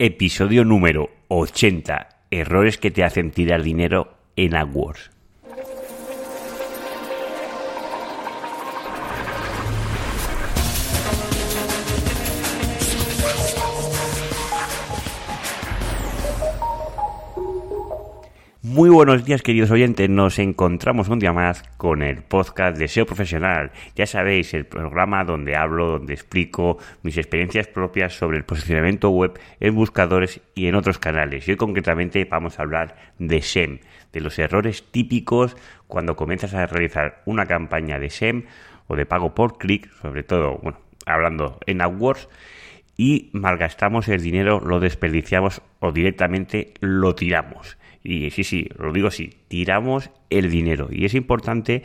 Episodio número 80. Errores que te hacen tirar dinero en AdWords. Muy buenos días queridos oyentes, nos encontramos un día más con el podcast de SEO Profesional. Ya sabéis, el programa donde hablo, donde explico mis experiencias propias sobre el posicionamiento web en buscadores y en otros canales. Y hoy concretamente vamos a hablar de SEM, de los errores típicos cuando comienzas a realizar una campaña de SEM o de pago por clic, sobre todo, bueno, hablando en AdWords, y malgastamos el dinero, lo desperdiciamos o directamente lo tiramos. Y sí, sí, lo digo así, tiramos el dinero. Y es importante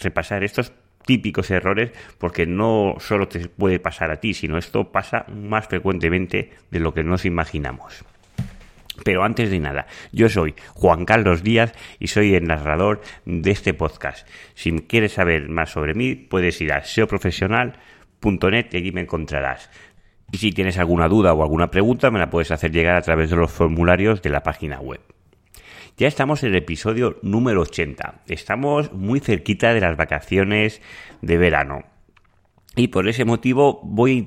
repasar estos típicos errores porque no solo te puede pasar a ti, sino esto pasa más frecuentemente de lo que nos imaginamos. Pero antes de nada, yo soy Juan Carlos Díaz y soy el narrador de este podcast. Si quieres saber más sobre mí, puedes ir a seoprofesional.net y allí me encontrarás. Y si tienes alguna duda o alguna pregunta, me la puedes hacer llegar a través de los formularios de la página web. Ya estamos en el episodio número 80. Estamos muy cerquita de las vacaciones de verano. Y por ese motivo voy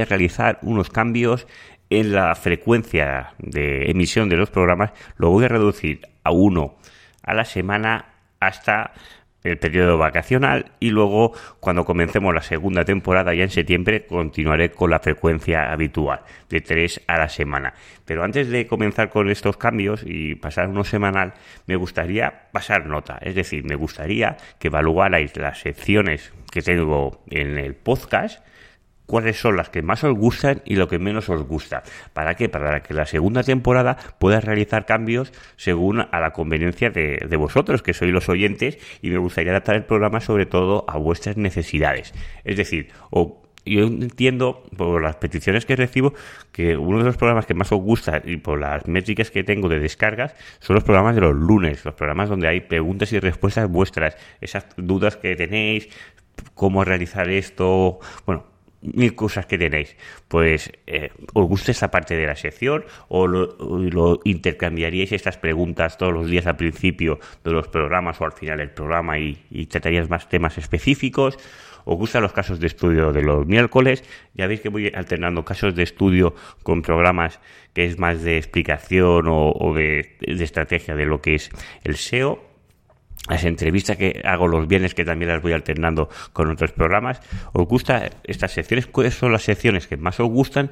a, realizar unos cambios en la frecuencia de emisión de los programas. Lo voy a reducir a uno a la semana hasta el periodo vacacional y luego cuando comencemos la segunda temporada ya en septiembre continuaré con la frecuencia habitual de tres a la semana. Pero antes de comenzar con estos cambios y pasar uno semanal, me gustaría pasar nota, es decir, me gustaría que evaluarais las secciones que tengo en el podcast cuáles son las que más os gustan y lo que menos os gusta. ¿Para qué? Para que la segunda temporada pueda realizar cambios según a la conveniencia de, vosotros, que sois los oyentes, y me gustaría adaptar el programa sobre todo a vuestras necesidades. Es decir, o yo entiendo por las peticiones que recibo que uno de los programas que más os gusta y por las métricas que tengo de descargas son los programas de los lunes, los programas donde hay preguntas y respuestas vuestras, esas dudas que tenéis, cómo realizar esto, bueno, mil cosas que tenéis, pues eh, os gusta esa parte de la sección o lo, intercambiaríais estas preguntas todos los días al principio de los programas o al final del programa y, trataríais más temas específicos. ¿Os gustan los casos de estudio de los miércoles? Ya veis que voy alternando casos de estudio con programas que es más de explicación o, de estrategia de lo que es el SEO las entrevistas que hago los viernes, que también las voy alternando con otros programas. ¿Os gustan estas secciones? ¿Cuáles son las secciones que más os gustan?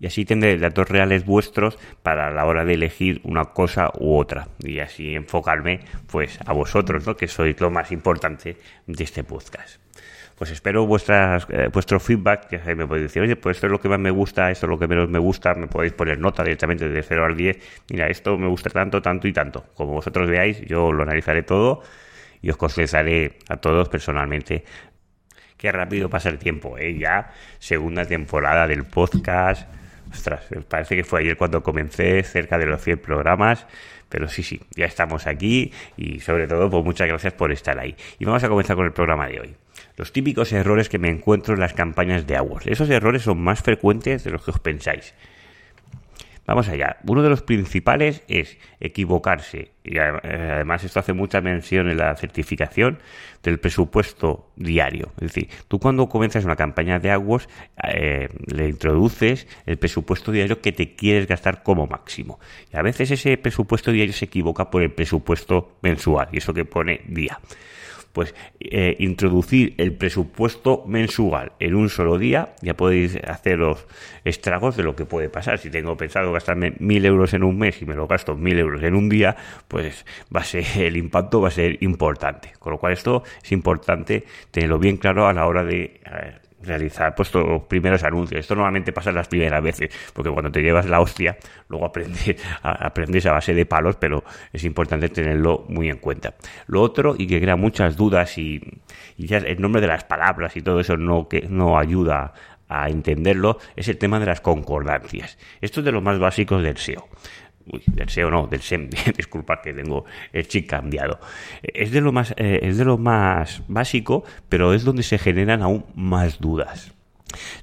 Y así tendré datos reales vuestros para la hora de elegir una cosa u otra. Y así enfocarme pues a vosotros, ¿no? que sois lo más importante de este podcast pues espero vuestras, eh, vuestro feedback, que me podéis decir, oye, pues esto es lo que más me gusta, esto es lo que menos me gusta, me podéis poner nota directamente de 0 al 10, mira, esto me gusta tanto, tanto y tanto. Como vosotros veáis, yo lo analizaré todo y os contestaré a todos personalmente. Qué rápido pasa el tiempo, ¿eh? Ya segunda temporada del podcast. Ostras, parece que fue ayer cuando comencé, cerca de los 100 programas. Pero sí, sí, ya estamos aquí y sobre todo, pues muchas gracias por estar ahí. Y vamos a comenzar con el programa de hoy. Los típicos errores que me encuentro en las campañas de AdWords. Esos errores son más frecuentes de los que os pensáis. Vamos allá. Uno de los principales es equivocarse. Y eh, además esto hace mucha mención en la certificación del presupuesto diario. Es decir, tú cuando comienzas una campaña de AdWords eh, le introduces el presupuesto diario que te quieres gastar como máximo. Y a veces ese presupuesto diario se equivoca por el presupuesto mensual. Y eso que pone día pues eh, introducir el presupuesto mensual en un solo día, ya podéis hacer los estragos de lo que puede pasar. Si tengo pensado gastarme mil euros en un mes y me lo gasto mil euros en un día, pues va a ser, el impacto va a ser importante. Con lo cual esto es importante tenerlo bien claro a la hora de realizar pues los primeros anuncios. Esto normalmente pasa las primeras veces, porque cuando te llevas la hostia, luego aprendes a, aprendes a base de palos, pero es importante tenerlo muy en cuenta. Lo otro, y que crea muchas dudas y, ya el nombre de las palabras y todo eso no, que, no ayuda a entenderlo, es el tema de las concordancias. Esto es de los más básicos del SEO uy, del SEO no, del SEM, disculpa que tengo el chip cambiado. Es de lo más, eh, es de lo más básico, pero es donde se generan aún más dudas.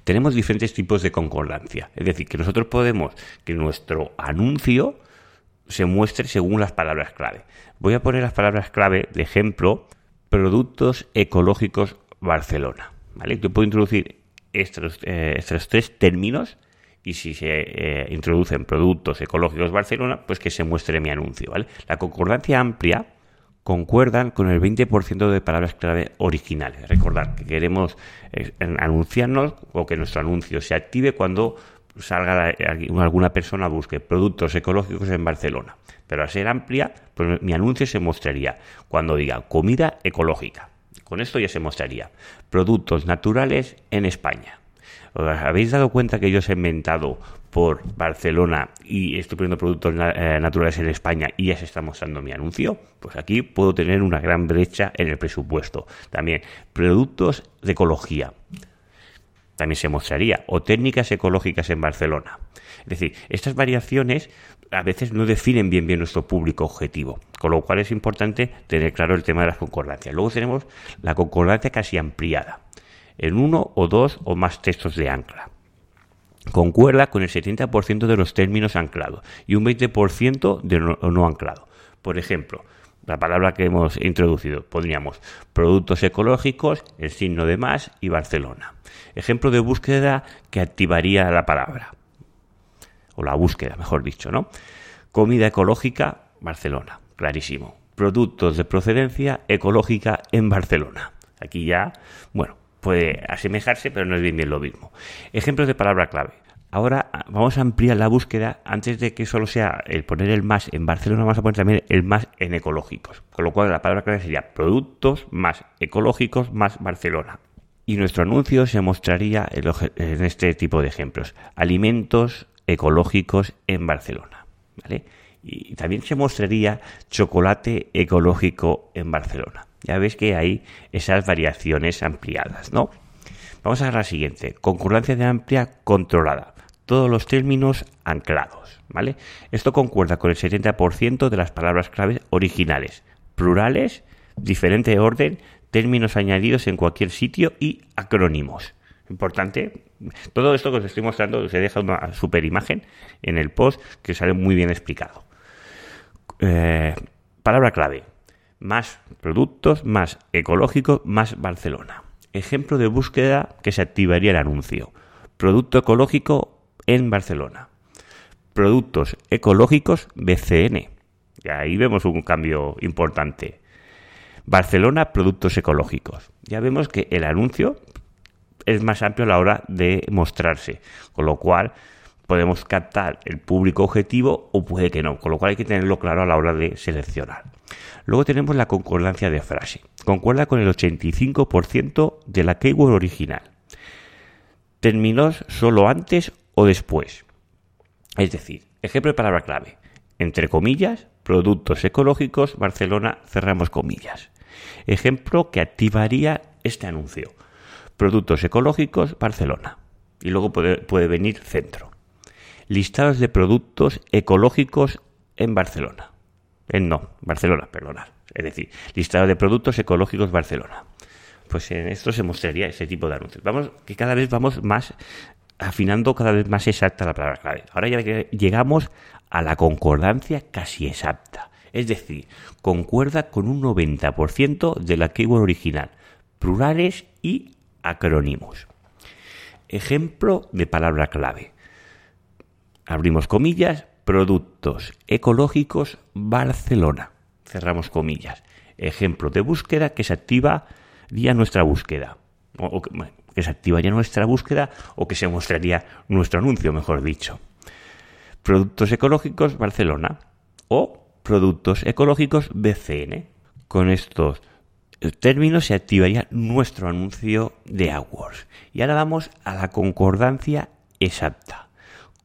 tenemos diferentes tipos de concordancia. Es decir, que nosotros podemos que nuestro anuncio se muestre según las palabras clave. Voy a poner las palabras clave de ejemplo, productos ecológicos Barcelona. ¿vale? Yo puedo introducir estos, eh, estos tres términos y si se eh, introducen productos ecológicos Barcelona, pues que se muestre mi anuncio. ¿vale? La concordancia amplia concuerdan con el 20% de palabras clave originales. Recordad que queremos eh, anunciarnos o que nuestro anuncio se active cuando salga alguna persona busque productos ecológicos en Barcelona. Pero al ser amplia, pues mi anuncio se mostraría cuando diga comida ecológica. Con esto ya se mostraría productos naturales en España. ¿Os habéis dado cuenta que yo os he inventado por Barcelona y estoy poniendo productos eh, naturales en España y ya se está mostrando mi anuncio? Pues aquí puedo tener una gran brecha en el presupuesto. También productos de ecología. También se mostraría. O técnicas ecológicas en Barcelona. Es decir, estas variaciones a veces no definen bien bien nuestro público objetivo, con lo cual es importante tener claro el tema de las concordancias. Luego tenemos la concordancia casi ampliada en uno o dos o más textos de ancla. Concuerda con el 70% de los términos anclados y un 20% de no, no anclado. Por ejemplo, la palabra que hemos introducido, podríamos productos ecológicos, el signo de más y Barcelona. Ejemplo de búsqueda que activaría la palabra, o la búsqueda, mejor dicho, ¿no? Comida ecológica, Barcelona, clarísimo. Productos de procedencia ecológica en Barcelona. Aquí ya, bueno, puede asemejarse, pero no es bien lo mismo. Ejemplos de palabra clave. Ahora vamos a ampliar la búsqueda antes de que solo sea el poner el más en Barcelona, vamos a poner también el más en ecológicos. Con lo cual la palabra clave sería productos más ecológicos más Barcelona. Y nuestro anuncio se mostraría en este tipo de ejemplos. Alimentos ecológicos en Barcelona. ¿vale? Y también se mostraría chocolate ecológico en Barcelona. Ya ves que hay esas variaciones ampliadas, ¿no? Vamos a la siguiente. Concurrencia de amplia controlada. Todos los términos anclados, ¿vale? Esto concuerda con el 70% de las palabras claves originales, plurales, diferente orden, términos añadidos en cualquier sitio y acrónimos. Importante. Todo esto que os estoy mostrando se deja una super imagen en el post que sale muy bien explicado. Eh, palabra clave más productos, más ecológicos, más Barcelona. Ejemplo de búsqueda que se activaría el anuncio. Producto ecológico en Barcelona. Productos ecológicos BCN. Y ahí vemos un cambio importante. Barcelona, productos ecológicos. Ya vemos que el anuncio es más amplio a la hora de mostrarse, con lo cual podemos captar el público objetivo o puede que no, con lo cual hay que tenerlo claro a la hora de seleccionar. Luego tenemos la concordancia de frase. Concuerda con el 85% de la keyword original. Términos solo antes o después. Es decir, ejemplo de palabra clave. Entre comillas, productos ecológicos, Barcelona, cerramos comillas. Ejemplo que activaría este anuncio. Productos ecológicos, Barcelona. Y luego puede, puede venir centro. Listados de productos ecológicos en Barcelona. En no, Barcelona, perdona. Es decir, listado de productos ecológicos Barcelona. Pues en esto se mostraría ese tipo de anuncios. Vamos, que cada vez vamos más afinando cada vez más exacta la palabra clave. Ahora ya llegamos a la concordancia casi exacta. Es decir, concuerda con un 90% de la keyword original, plurales y acrónimos. Ejemplo de palabra clave. Abrimos comillas, Productos ecológicos Barcelona. Cerramos comillas. Ejemplo de búsqueda que se activa ya nuestra búsqueda. O, que, que se activaría nuestra búsqueda o que se mostraría nuestro anuncio, mejor dicho. Productos ecológicos Barcelona o productos ecológicos BCN. Con estos términos se activaría nuestro anuncio de AdWords. Y ahora vamos a la concordancia exacta.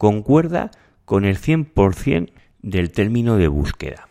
Concuerda con el 100% del término de búsqueda.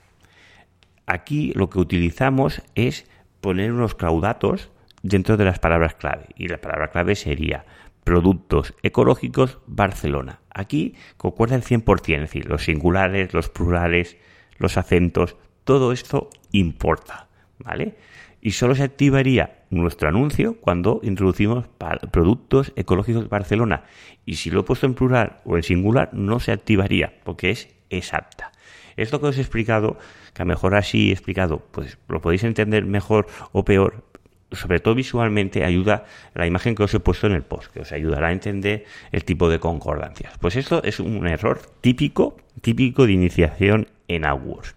Aquí lo que utilizamos es poner unos claudatos dentro de las palabras clave y la palabra clave sería productos ecológicos Barcelona. Aquí concuerda el 100%, es decir, los singulares, los plurales, los acentos, todo esto importa, ¿vale? Y solo se activaría nuestro anuncio cuando introducimos productos ecológicos de Barcelona. Y si lo he puesto en plural o en singular, no se activaría porque es exacta. Esto que os he explicado, que a mejor así he explicado, pues lo podéis entender mejor o peor, sobre todo visualmente, ayuda la imagen que os he puesto en el post, que os ayudará a entender el tipo de concordancias. Pues esto es un error típico, típico de iniciación en AdWords.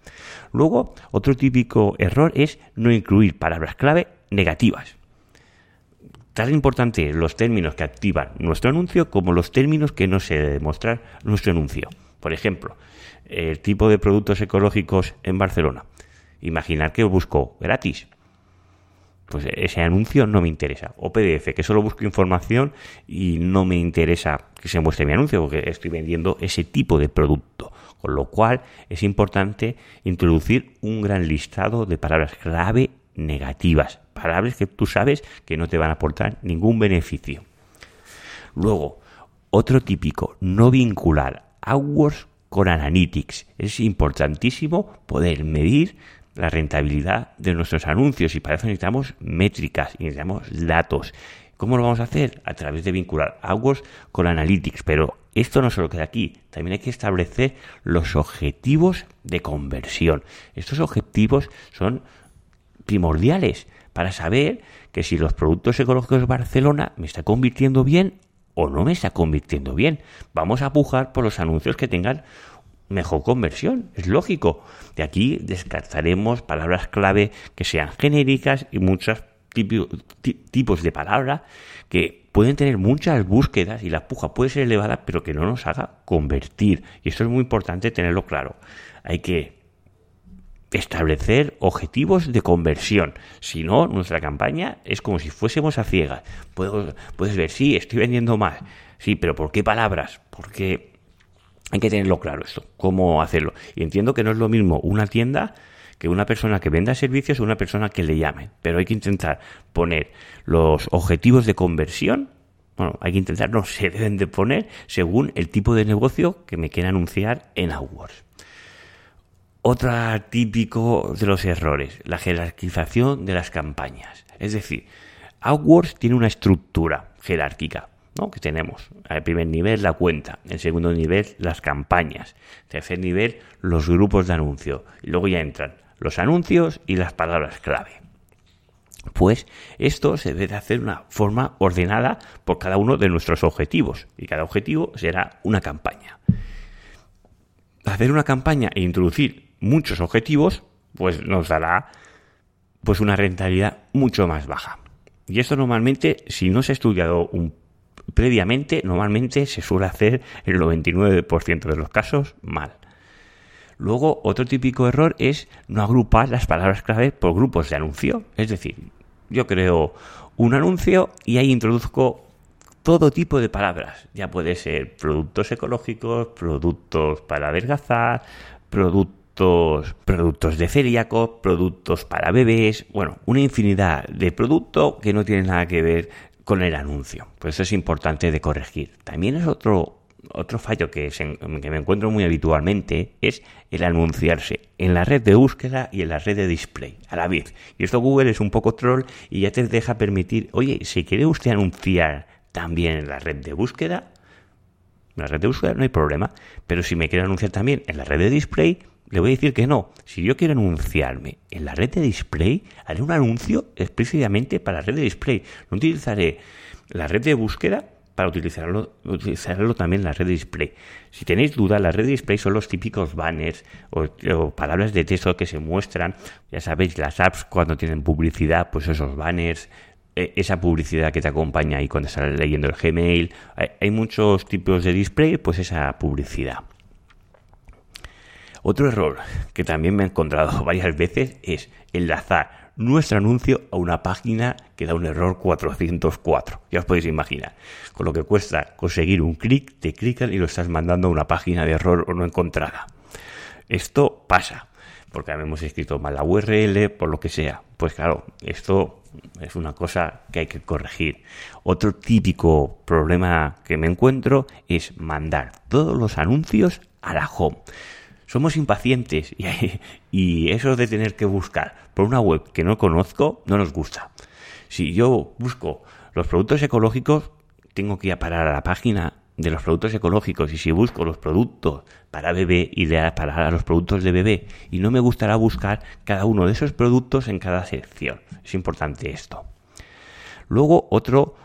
Luego, otro típico error es no incluir palabras clave negativas. Tan importante los términos que activan nuestro anuncio como los términos que no se debe mostrar nuestro anuncio. Por ejemplo, el tipo de productos ecológicos en Barcelona. Imaginar que busco gratis. Pues ese anuncio no me interesa. O PDF, que solo busco información y no me interesa que se muestre mi anuncio porque estoy vendiendo ese tipo de producto. Con lo cual es importante introducir un gran listado de palabras clave negativas. Palabras que tú sabes que no te van a aportar ningún beneficio. Luego, otro típico, no vincular AdWords con Analytics. Es importantísimo poder medir la rentabilidad de nuestros anuncios y para eso necesitamos métricas y necesitamos datos. ¿Cómo lo vamos a hacer? A través de vincular AdWords con Analytics. Pero esto no solo queda aquí, también hay que establecer los objetivos de conversión. Estos objetivos son primordiales para saber que si los productos ecológicos Barcelona me está convirtiendo bien o no me está convirtiendo bien. Vamos a pujar por los anuncios que tengan mejor conversión, es lógico. De aquí descartaremos palabras clave que sean genéricas y muchos tipos de palabras que pueden tener muchas búsquedas y la puja puede ser elevada, pero que no nos haga convertir. Y esto es muy importante tenerlo claro. Hay que establecer objetivos de conversión. Si no, nuestra campaña es como si fuésemos a ciegas. Puedes, puedes ver, sí, estoy vendiendo más. Sí, pero ¿por qué palabras? Porque hay que tenerlo claro esto, cómo hacerlo. Y entiendo que no es lo mismo una tienda que una persona que venda servicios o una persona que le llame. Pero hay que intentar poner los objetivos de conversión. Bueno, hay que intentar, no se deben de poner según el tipo de negocio que me quiera anunciar en AdWords. Otro típico de los errores, la jerarquización de las campañas. Es decir, AdWords tiene una estructura jerárquica. ¿no? que tenemos. Al primer nivel la cuenta, en segundo nivel las campañas, tercer nivel los grupos de anuncio y luego ya entran los anuncios y las palabras clave. Pues esto se debe hacer de una forma ordenada por cada uno de nuestros objetivos y cada objetivo será una campaña. Hacer una campaña e introducir muchos objetivos, pues nos dará pues una rentabilidad mucho más baja. Y esto normalmente, si no se ha estudiado un, previamente, normalmente se suele hacer el 99% de los casos mal. Luego, otro típico error es no agrupar las palabras clave por grupos de anuncio. Es decir, yo creo un anuncio y ahí introduzco todo tipo de palabras. Ya puede ser productos ecológicos, productos para adelgazar, productos productos, de celíacos, productos para bebés, bueno, una infinidad de productos que no tienen nada que ver con el anuncio. Pues eso es importante de corregir. También es otro, otro fallo que, que me encuentro muy habitualmente, es el anunciarse en la red de búsqueda y en la red de display a la vez. Y esto Google es un poco troll y ya te deja permitir, oye, si quiere usted anunciar también en la red de búsqueda, en la red de búsqueda no hay problema, pero si me quiere anunciar también en la red de display, le voy a decir que no. Si yo quiero anunciarme en la red de display, haré un anuncio específicamente para la red de display. No utilizaré la red de búsqueda para utilizarlo, utilizarlo también en la red display. Si tenéis duda, la red display son los típicos banners o, palabras de texto que se muestran. Ya sabéis, las apps cuando tienen publicidad, pues esos banners, e, esa publicidad que te acompaña ahí cuando estás leyendo el Gmail. hay muchos tipos de display, pues esa publicidad. Otro error que también me he encontrado varias veces es enlazar nuestro anuncio a una página que da un error 404. Ya os podéis imaginar. Con lo que cuesta conseguir un clic, te clican y lo estás mandando a una página de error o no encontrada. Esto pasa porque hemos escrito mal la URL, por lo que sea. Pues claro, esto es una cosa que hay que corregir. Otro típico problema que me encuentro es mandar todos los anuncios a la home somos impacientes y, y eso de tener que buscar por una web que no conozco no nos gusta. Si yo busco los productos ecológicos, tengo que ir a parar a la página de los productos ecológicos y si busco los productos para bebé, ideas para los productos de bebé y no me gustará buscar cada uno de esos productos en cada sección. Es importante esto. Luego otro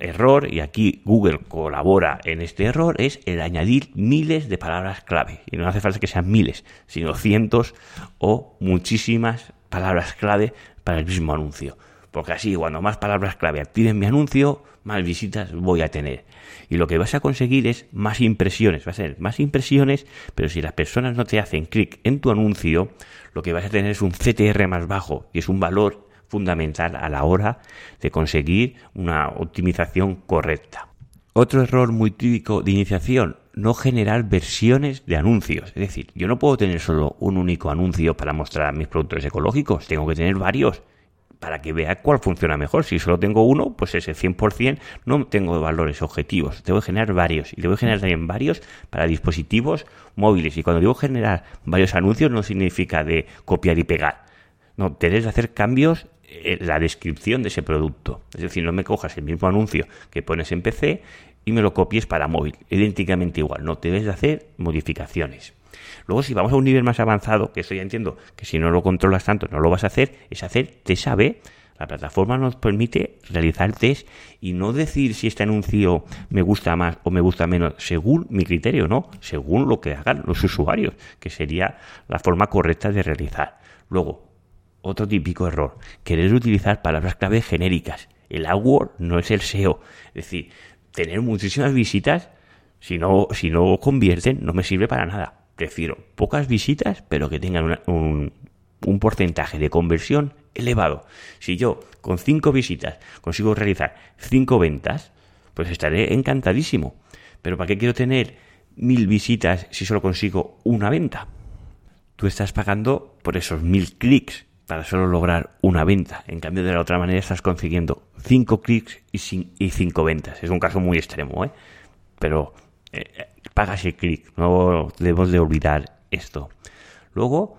error, y aquí Google colabora en este error, es el añadir miles de palabras clave. Y no hace falta que sean miles, sino cientos o muchísimas palabras clave para el mismo anuncio. Porque así, cuando más palabras clave activen mi anuncio, más visitas voy a tener. Y lo que vas a conseguir es más impresiones. Va a ser más impresiones, pero si las personas no te hacen clic en tu anuncio, lo que vas a tener es un CTR más bajo, y es un valor fundamental a la hora de conseguir una optimización correcta. Otro error muy típico de iniciación, no generar versiones de anuncios. Es decir, yo no puedo tener solo un único anuncio para mostrar mis productos ecológicos, tengo que tener varios para que vea cuál funciona mejor. Si solo tengo uno, pues ese 100% no tengo valores objetivos. Tengo que generar varios. Y a generar también varios para dispositivos móviles. Y cuando digo generar varios anuncios no significa de copiar y pegar. No, debes de hacer cambios la descripción de ese producto. Es decir, no me cojas el mismo anuncio que pones en PC y me lo copies para móvil. Idénticamente igual. No, debes de hacer modificaciones. Luego, si vamos a un nivel más avanzado, que eso ya entiendo que si no lo controlas tanto no lo vas a hacer, es hacer test A-B. La plataforma nos permite realizar test y no decir si este anuncio me gusta más o me gusta menos según mi criterio, no, según lo que hagan los usuarios, que sería la forma correcta de realizar. Luego, otro típico error, querer utilizar palabras clave genéricas. El AdWord no es el SEO. Es decir, tener muchísimas visitas, si no, si no convierten, no me sirve para nada prefiero pocas visitas, pero que tengan un, un porcentaje de conversión elevado. Si yo con cinco visitas consigo realizar cinco ventas, pues estaré encantadísimo. Pero ¿para qué quiero tener mil visitas si solo consigo una venta? Tú estás pagando por esos mil clics para solo lograr una venta. En cambio, de la otra manera estás consiguiendo cinco clics y, cinco ventas. Es un caso muy extremo, ¿eh? Pero eh, pagas el clic. No debemos de olvidar esto. Luego,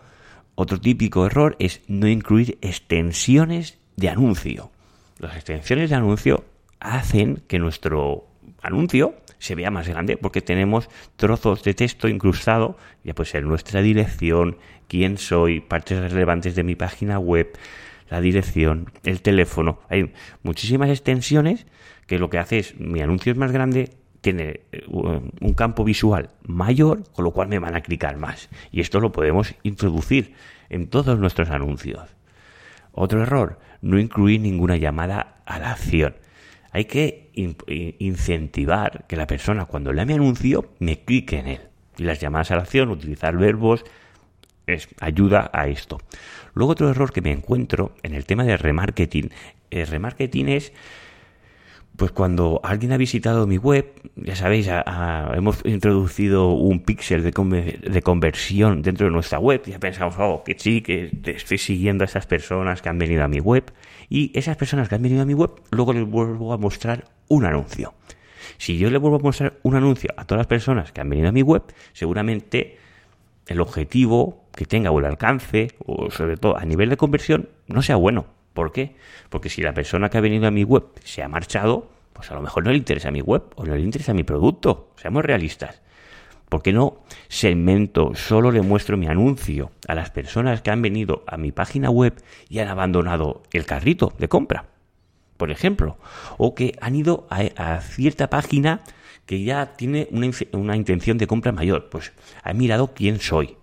otro típico error es no incluir extensiones de anuncio. Las extensiones de anuncio hacen que nuestro anuncio se vea más grande porque tenemos trozos de texto incrustado, ya puede ser nuestra dirección, quién soy, partes relevantes de mi página web, la dirección, el teléfono. Hay muchísimas extensiones que lo que hace es mi anuncio es más grande, tiene eh, un campo visual mayor, con lo cual me van a clicar más. Y esto lo podemos introducir en todos nuestros anuncios. Otro error, no incluir ninguna llamada a la acción. Hay que incentivar que la persona cuando lea mi anuncio me clique en él. Y las llamadas a la acción, utilizar verbos, es, ayuda a esto. Luego otro error que me encuentro en el tema de remarketing. El remarketing es pues cuando alguien ha visitado mi web, ya sabéis, hemos introducido un píxel de, de, conversión dentro de nuestra web. Ya pensamos, oh, que sí, que estoy siguiendo a esas personas que han venido a mi web. Y esas personas que han venido a mi web, luego les vuelvo a mostrar un anuncio. Si yo le vuelvo a mostrar un anuncio a todas las personas que han venido a mi web, seguramente el objetivo que tenga o el alcance, o sobre todo a nivel de conversión, no sea bueno. ¿Por qué? Porque si la persona que ha venido a mi web se ha marchado, pues a lo mejor no le interesa mi web o no le interesa mi producto. Seamos realistas. ¿Por qué no segmento, solo le muestro mi anuncio a las personas que han venido a mi página web y han abandonado el carrito de compra? Por ejemplo, o que han ido a, cierta página que ya tiene una, una intención de compra mayor. Pues ha mirado quién soy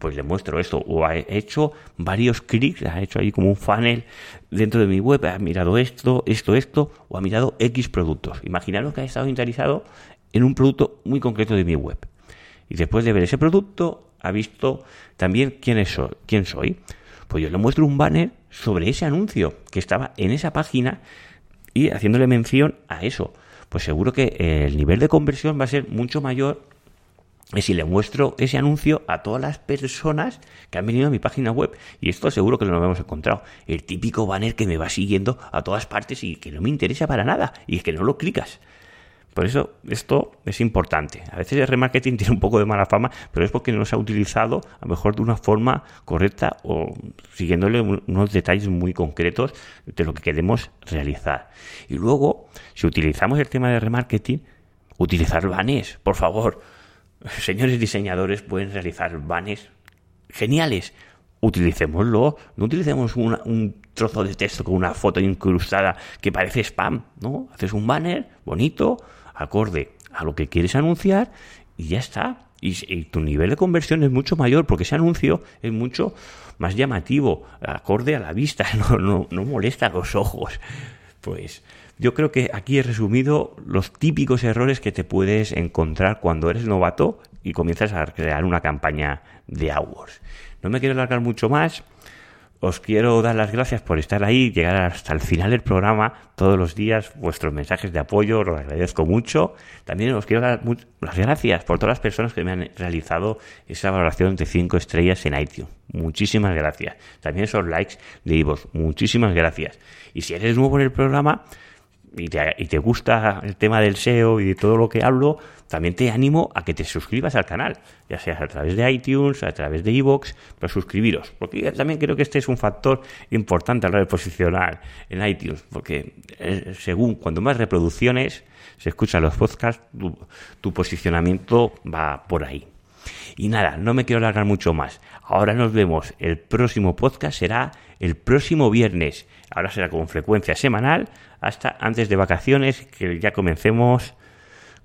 pues le muestro esto. O ha hecho varios clics, ha hecho ahí como un funnel dentro de mi web, ha mirado esto, esto, esto, o ha mirado X productos. Imaginaros que ha estado interesado en un producto muy concreto de mi web. Y después de ver ese producto, ha visto también quién, es, quién soy. Pues yo le muestro un banner sobre ese anuncio que estaba en esa página y haciéndole mención a eso. Pues seguro que el nivel de conversión va a ser mucho mayor es si le muestro ese anuncio a todas las personas que han venido a mi página web. Y esto seguro que lo hemos encontrado. El típico banner que me va siguiendo a todas partes y que no me interesa para nada. Y es que no lo clicas. Por eso esto es importante. A veces el remarketing tiene un poco de mala fama, pero es porque no se ha utilizado a lo mejor de una forma correcta o siguiéndole unos detalles muy concretos de lo que queremos realizar. Y luego, si utilizamos el tema de remarketing, utilizar banes, por favor. Señores diseñadores pueden realizar banes geniales. Utilicémoslo, no utilicemos un trozo de texto con una foto incrustada que parece spam, ¿no? Haces un banner bonito, acorde a lo que quieres anunciar y ya está. Y, tu nivel de conversión es mucho mayor porque ese anuncio es mucho más llamativo, acorde a la vista, no, no, no molesta a los ojos. Pues yo creo que aquí he resumido los típicos errores que te puedes encontrar cuando eres novato y comienzas a crear una campaña de AdWords. No me quiero alargar mucho más. Os quiero dar las gracias por estar ahí, llegar hasta el final del programa todos los días, vuestros mensajes de apoyo, os agradezco mucho. También os quiero dar las gracias por todas las personas que me han realizado esa valoración de 5 estrellas en iTunes. Muchísimas gracias. También esos likes de Ivos. Muchísimas gracias. Y si eres nuevo en el programa, y te, gusta el tema del SEO y de todo lo que hablo, también te animo a que te suscribas al canal, ya sea a través de iTunes, a través de iVoox, pero suscribiros, porque también creo que este es un factor importante a la hora de posicionar en iTunes, porque eh, según cuando más reproducciones se escuchan los podcasts, tu posicionamiento va por ahí. Y nada, no me quiero alargar mucho más. Ahora nos vemos. El próximo podcast será el próximo viernes. Ahora será con frecuencia semanal hasta antes de vacaciones que ya comencemos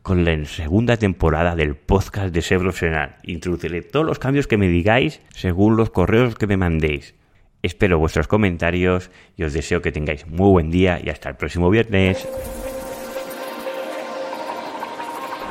con la segunda temporada del podcast de Sebro Profesional. Introduciré todos los cambios que me digáis según los correos que me mandéis. Espero vuestros comentarios y os deseo que tengáis muy buen día y hasta el próximo viernes.